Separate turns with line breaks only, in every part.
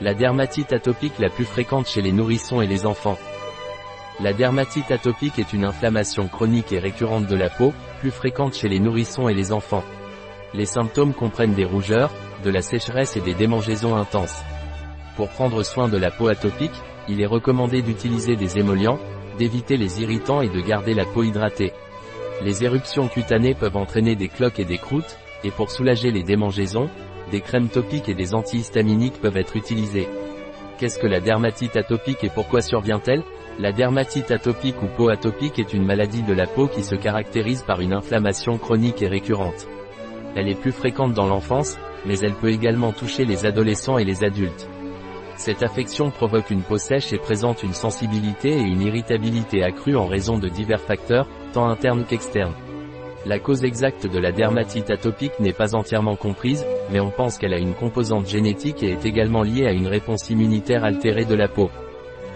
La dermatite atopique la plus fréquente chez les nourrissons et les enfants. La dermatite atopique est une inflammation chronique et récurrente de la peau, plus fréquente chez les nourrissons et les enfants. Les symptômes comprennent des rougeurs, de la sécheresse et des démangeaisons intenses. Pour prendre soin de la peau atopique, il est recommandé d'utiliser des émollients, d'éviter les irritants et de garder la peau hydratée. Les éruptions cutanées peuvent entraîner des cloques et des croûtes, et pour soulager les démangeaisons, des crèmes topiques et des antihistaminiques peuvent être utilisés. Qu'est-ce que la dermatite atopique et pourquoi survient-elle? La dermatite atopique ou peau atopique est une maladie de la peau qui se caractérise par une inflammation chronique et récurrente. Elle est plus fréquente dans l'enfance, mais elle peut également toucher les adolescents et les adultes. Cette affection provoque une peau sèche et présente une sensibilité et une irritabilité accrue en raison de divers facteurs, tant internes qu'externes. La cause exacte de la dermatite atopique n'est pas entièrement comprise, mais on pense qu'elle a une composante génétique et est également liée à une réponse immunitaire altérée de la peau.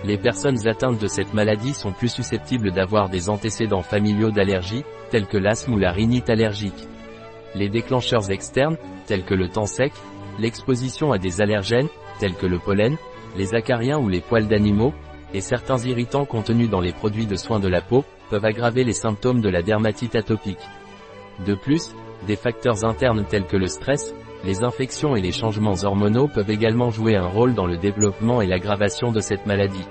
Les personnes atteintes de cette maladie sont plus susceptibles d'avoir des antécédents familiaux d'allergie, tels que l'asthme ou la rhinite allergique. Les déclencheurs externes, tels que le temps sec, l'exposition à des allergènes, tels que le pollen, les acariens ou les poils d'animaux, et certains irritants contenus dans les produits de soins de la peau, peuvent aggraver les symptômes de la dermatite atopique. De plus, des facteurs internes tels que le stress, les infections et les changements hormonaux peuvent également jouer un rôle dans le développement et l'aggravation de cette maladie.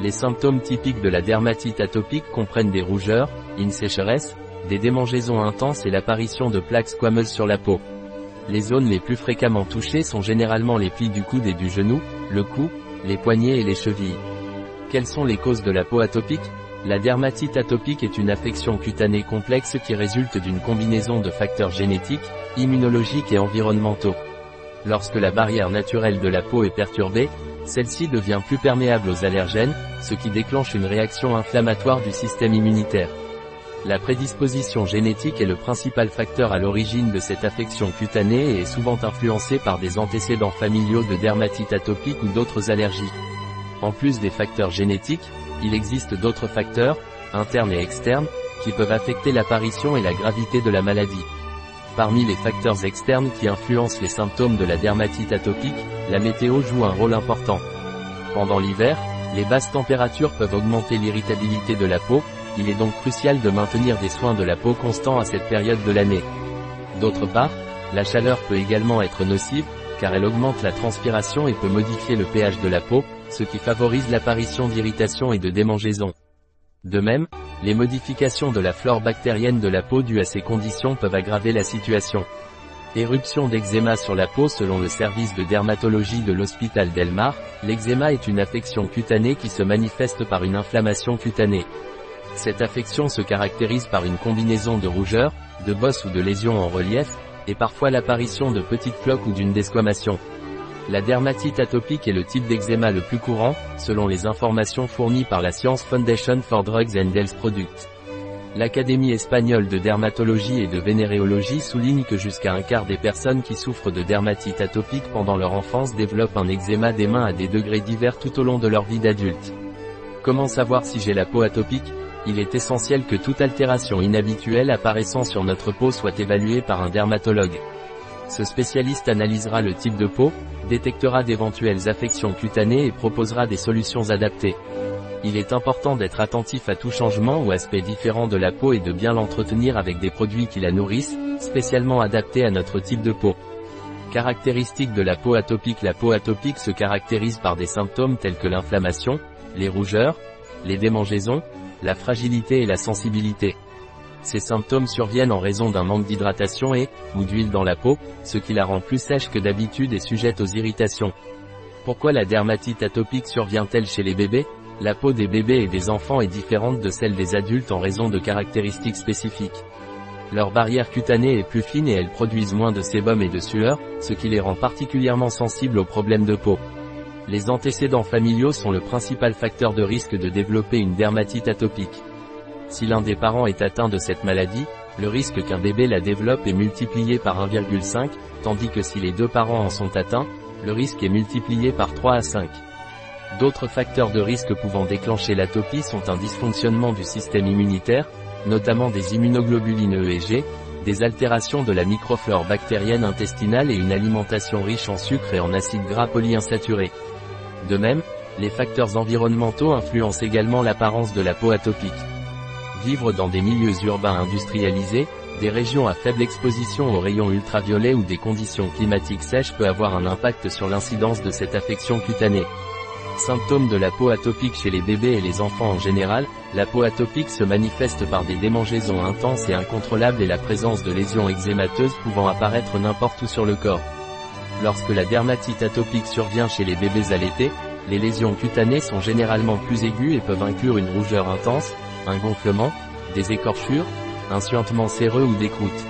Les symptômes typiques de la dermatite atopique comprennent des rougeurs, une sécheresse, des démangeaisons intenses et l'apparition de plaques squameuses sur la peau. Les zones les plus fréquemment touchées sont généralement les plis du coude et du genou, le cou, les poignets et les chevilles. Quelles sont les causes de la peau atopique? La dermatite atopique est une affection cutanée complexe qui résulte d'une combinaison de facteurs génétiques, immunologiques et environnementaux. Lorsque la barrière naturelle de la peau est perturbée, celle-ci devient plus perméable aux allergènes, ce qui déclenche une réaction inflammatoire du système immunitaire. La prédisposition génétique est le principal facteur à l'origine de cette affection cutanée et est souvent influencée par des antécédents familiaux de dermatite atopique ou d'autres allergies. En plus des facteurs génétiques, il existe d'autres facteurs, internes et externes, qui peuvent affecter l'apparition et la gravité de la maladie. Parmi les facteurs externes qui influencent les symptômes de la dermatite atopique, la météo joue un rôle important. Pendant l'hiver, les basses températures peuvent augmenter l'irritabilité de la peau, il est donc crucial de maintenir des soins de la peau constants à cette période de l'année. D'autre part, la chaleur peut également être nocive, car elle augmente la transpiration et peut modifier le pH de la peau, ce qui favorise l'apparition d'irritation et de démangeaisons. De même, les modifications de la flore bactérienne de la peau dues à ces conditions peuvent aggraver la situation. Éruption d'eczéma sur la peau selon le service de dermatologie de l'hôpital d'Elmar, l'eczéma est une affection cutanée qui se manifeste par une inflammation cutanée. Cette affection se caractérise par une combinaison de rougeurs, de bosses ou de lésions en relief, et parfois l'apparition de petites cloques ou d'une desquamation. La dermatite atopique est le type d'eczéma le plus courant, selon les informations fournies par la Science Foundation for Drugs and Health Products. L'Académie espagnole de dermatologie et de vénéréologie souligne que jusqu'à un quart des personnes qui souffrent de dermatite atopique pendant leur enfance développent un eczéma des mains à des degrés divers tout au long de leur vie d'adulte. Comment savoir si j'ai la peau atopique? Il est essentiel que toute altération inhabituelle apparaissant sur notre peau soit évaluée par un dermatologue. Ce spécialiste analysera le type de peau, détectera d'éventuelles affections cutanées et proposera des solutions adaptées. Il est important d'être attentif à tout changement ou aspect différent de la peau et de bien l'entretenir avec des produits qui la nourrissent, spécialement adaptés à notre type de peau. Caractéristiques de la peau atopique La peau atopique se caractérise par des symptômes tels que l'inflammation, les rougeurs, les démangeaisons, la fragilité et la sensibilité. Ces symptômes surviennent en raison d'un manque d'hydratation et, ou d'huile dans la peau, ce qui la rend plus sèche que d'habitude et sujette aux irritations. Pourquoi la dermatite atopique survient-elle chez les bébés? La peau des bébés et des enfants est différente de celle des adultes en raison de caractéristiques spécifiques. Leur barrière cutanée est plus fine et elles produisent moins de sébum et de sueur, ce qui les rend particulièrement sensibles aux problèmes de peau. Les antécédents familiaux sont le principal facteur de risque de développer une dermatite atopique. Si l'un des parents est atteint de cette maladie, le risque qu'un bébé la développe est multiplié par 1,5, tandis que si les deux parents en sont atteints, le risque est multiplié par 3 à 5. D'autres facteurs de risque pouvant déclencher l'atopie sont un dysfonctionnement du système immunitaire, notamment des immunoglobulines EEG, des altérations de la microflore bactérienne intestinale et une alimentation riche en sucre et en acides gras polyinsaturés. De même, les facteurs environnementaux influencent également l'apparence de la peau atopique. Vivre dans des milieux urbains industrialisés, des régions à faible exposition aux rayons ultraviolets ou des conditions climatiques sèches peut avoir un impact sur l'incidence de cette affection cutanée. Symptômes de la peau atopique chez les bébés et les enfants en général, la peau atopique se manifeste par des démangeaisons intenses et incontrôlables et la présence de lésions eczémateuses pouvant apparaître n'importe où sur le corps. Lorsque la dermatite atopique survient chez les bébés allaités, les lésions cutanées sont généralement plus aiguës et peuvent inclure une rougeur intense, un gonflement, des écorchures, un suintement séreux ou des croûtes.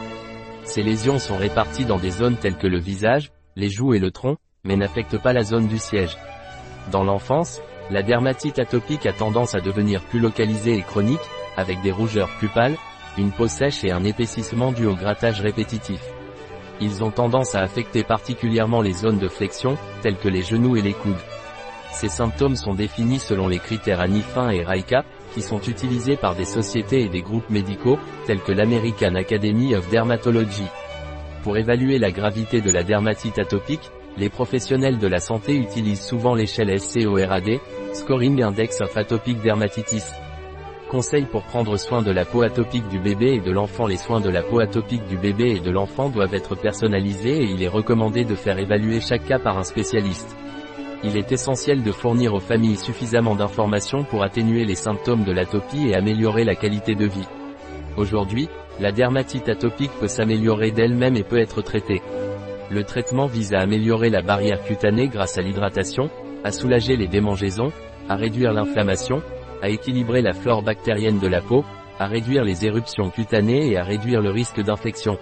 Ces lésions sont réparties dans des zones telles que le visage, les joues et le tronc, mais n'affectent pas la zone du siège. Dans l'enfance, la dermatite atopique a tendance à devenir plus localisée et chronique, avec des rougeurs plus une peau sèche et un épaississement dû au grattage répétitif. Ils ont tendance à affecter particulièrement les zones de flexion, telles que les genoux et les coudes. Ces symptômes sont définis selon les critères ANIFIN et RAICA, qui sont utilisés par des sociétés et des groupes médicaux, tels que l'American Academy of Dermatology. Pour évaluer la gravité de la dermatite atopique, les professionnels de la santé utilisent souvent l'échelle SCORAD, Scoring Index of Atopic Dermatitis. Conseil pour prendre soin de la peau atopique du bébé et de l'enfant Les soins de la peau atopique du bébé et de l'enfant doivent être personnalisés et il est recommandé de faire évaluer chaque cas par un spécialiste. Il est essentiel de fournir aux familles suffisamment d'informations pour atténuer les symptômes de l'atopie et améliorer la qualité de vie. Aujourd'hui, la dermatite atopique peut s'améliorer d'elle-même et peut être traitée. Le traitement vise à améliorer la barrière cutanée grâce à l'hydratation, à soulager les démangeaisons, à réduire l'inflammation, à équilibrer la flore bactérienne de la peau, à réduire les éruptions cutanées et à réduire le risque d'infection.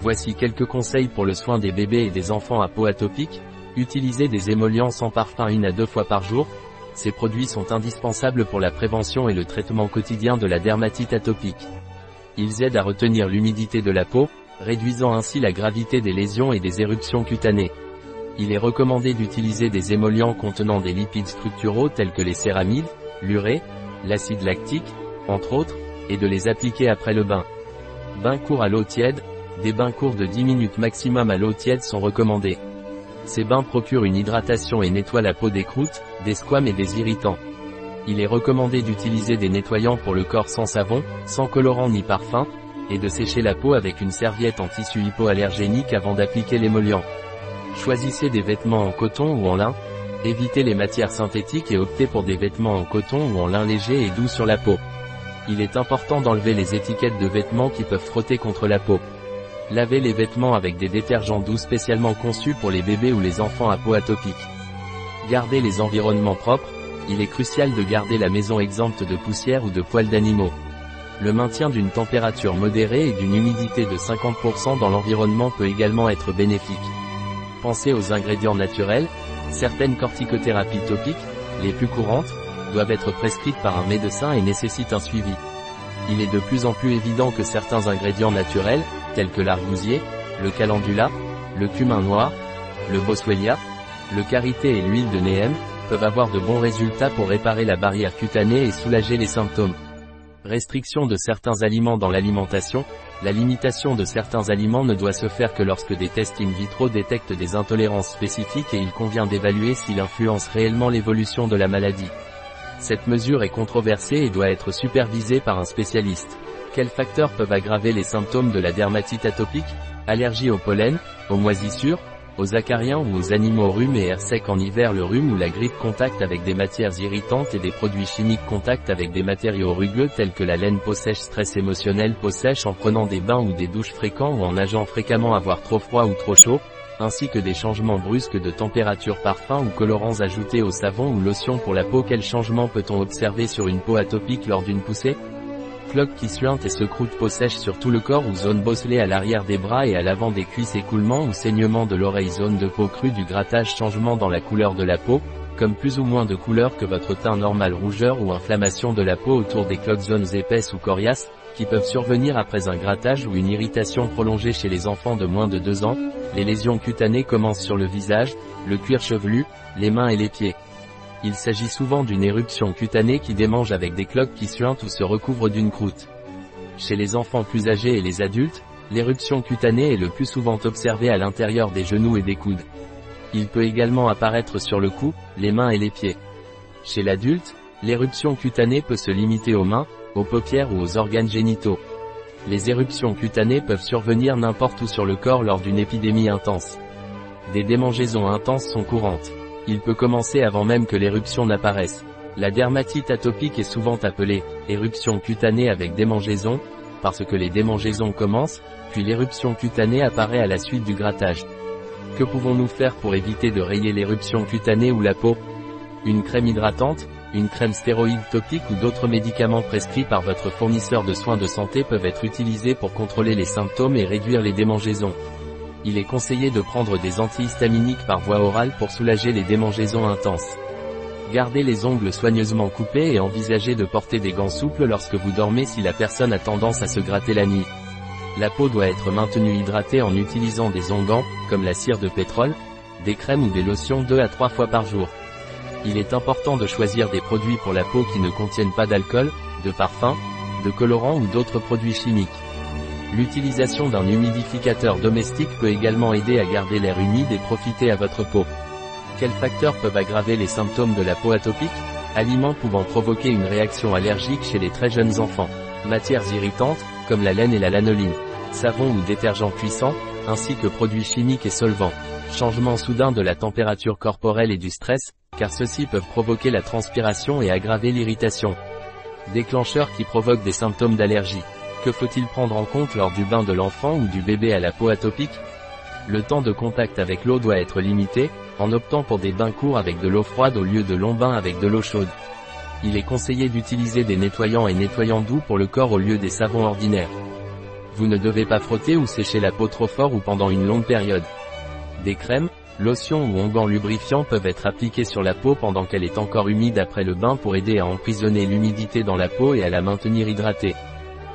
Voici quelques conseils pour le soin des bébés et des enfants à peau atopique. Utilisez des émollients sans parfum une à deux fois par jour. Ces produits sont indispensables pour la prévention et le traitement quotidien de la dermatite atopique. Ils aident à retenir l'humidité de la peau, réduisant ainsi la gravité des lésions et des éruptions cutanées. Il est recommandé d'utiliser des émollients contenant des lipides structuraux tels que les céramides, l'urée, l'acide lactique, entre autres, et de les appliquer après le bain. Bain court à l'eau tiède, des bains courts de 10 minutes maximum à l'eau tiède sont recommandés. Ces bains procurent une hydratation et nettoient la peau des croûtes, des squames et des irritants. Il est recommandé d'utiliser des nettoyants pour le corps sans savon, sans colorant ni parfum, et de sécher la peau avec une serviette en tissu hypoallergénique avant d'appliquer l'émollient. Choisissez des vêtements en coton ou en lin, évitez les matières synthétiques et optez pour des vêtements en coton ou en lin léger et doux sur la peau. Il est important d'enlever les étiquettes de vêtements qui peuvent frotter contre la peau. Lavez les vêtements avec des détergents doux spécialement conçus pour les bébés ou les enfants à peau atopique. Gardez les environnements propres, il est crucial de garder la maison exempte de poussière ou de poils d'animaux. Le maintien d'une température modérée et d'une humidité de 50% dans l'environnement peut également être bénéfique. Pensez aux ingrédients naturels, certaines corticothérapies topiques, les plus courantes, doivent être prescrites par un médecin et nécessitent un suivi. Il est de plus en plus évident que certains ingrédients naturels, tels que l'argousier, le calendula, le cumin noir, le boswellia, le karité et l'huile de néem, peuvent avoir de bons résultats pour réparer la barrière cutanée et soulager les symptômes. Restriction de certains aliments dans l'alimentation, la limitation de certains aliments ne doit se faire que lorsque des tests in vitro détectent des intolérances spécifiques et il convient d'évaluer s'il influence réellement l'évolution de la maladie. Cette mesure est controversée et doit être supervisée par un spécialiste. Quels facteurs peuvent aggraver les symptômes de la dermatite atopique Allergie au pollen, aux moisissures, aux acariens ou aux animaux rhume et air sec en hiver le rhume ou la grippe contact avec des matières irritantes et des produits chimiques contact avec des matériaux rugueux tels que la laine peau sèche stress émotionnel peau sèche en prenant des bains ou des douches fréquents ou en nageant fréquemment avoir trop froid ou trop chaud, ainsi que des changements brusques de température parfum ou colorants ajoutés au savon ou lotion pour la peau. Quel changement peut-on observer sur une peau atopique lors d'une poussée? Cloque qui suinte et se croûte peau sèche sur tout le corps ou zone bosselée à l'arrière des bras et à l'avant des cuisses écoulement ou saignement de l'oreille zone de peau crue du grattage changement dans la couleur de la peau, comme plus ou moins de couleur que votre teint normal rougeur ou inflammation de la peau autour des cloques zones épaisses ou coriaces, qui peuvent survenir après un grattage ou une irritation prolongée chez les enfants de moins de 2 ans, les lésions cutanées commencent sur le visage, le cuir chevelu, les mains et les pieds. Il s'agit souvent d'une éruption cutanée qui démange avec des cloques qui suintent ou se recouvrent d'une croûte. Chez les enfants plus âgés et les adultes, L'éruption cutanée est le plus souvent observée à l'intérieur des genoux et des coudes. Il peut également apparaître sur le cou, les mains et les pieds. Chez l'adulte, l'éruption cutanée peut se limiter aux mains, aux paupières ou aux organes génitaux. Les éruptions cutanées peuvent survenir n'importe où sur le corps lors d'une épidémie intense. Des démangeaisons intenses sont courantes. Il peut commencer avant même que l'éruption n'apparaisse. La dermatite atopique est souvent appelée éruption cutanée avec démangeaison, parce que les démangeaisons commencent, puis l'éruption cutanée apparaît à la suite du grattage. Que pouvons-nous faire pour éviter de rayer l'éruption cutanée ou la peau? Une crème hydratante, une crème stéroïde topique ou d'autres médicaments prescrits par votre fournisseur de soins de santé peuvent être utilisés pour contrôler les symptômes et réduire les démangeaisons. Il est conseillé de prendre des antihistaminiques par voie orale pour soulager les démangeaisons intenses. Gardez les ongles soigneusement coupés et envisagez de porter des gants souples lorsque vous dormez si la personne a tendance à se gratter la nuit. La peau doit être maintenue hydratée en utilisant des onguents, comme la cire de pétrole, des crèmes ou des lotions 2 à 3 fois par jour. Il est important de choisir des produits pour la peau qui ne contiennent pas d'alcool, de parfum, de colorant ou d'autres produits chimiques. L'utilisation d'un humidificateur domestique peut également aider à garder l'air humide et profiter à votre peau. Quels facteurs peuvent aggraver les symptômes de la peau atopique? Aliments pouvant provoquer une réaction allergique chez les très jeunes enfants. Matières irritantes, comme la laine et la lanoline. Savon ou détergents puissants, ainsi que produits chimiques et solvants. Changement soudain de la température corporelle et du stress, car ceux-ci peuvent provoquer la transpiration et aggraver l'irritation. Déclencheurs qui provoquent des symptômes d'allergie. Que faut-il prendre en compte lors du bain de l'enfant ou du bébé à la peau atopique? Le temps de contact avec l'eau doit être limité, en optant pour des bains courts avec de l'eau froide au lieu de longs bains avec de l'eau chaude. Il est conseillé d'utiliser des nettoyants et nettoyants doux pour le corps au lieu des savons ordinaires. Vous ne devez pas frotter ou sécher la peau trop fort ou pendant une longue période. Des crèmes, Lotions ou onguents lubrifiants peuvent être appliqués sur la peau pendant qu'elle est encore humide après le bain pour aider à emprisonner l'humidité dans la peau et à la maintenir hydratée.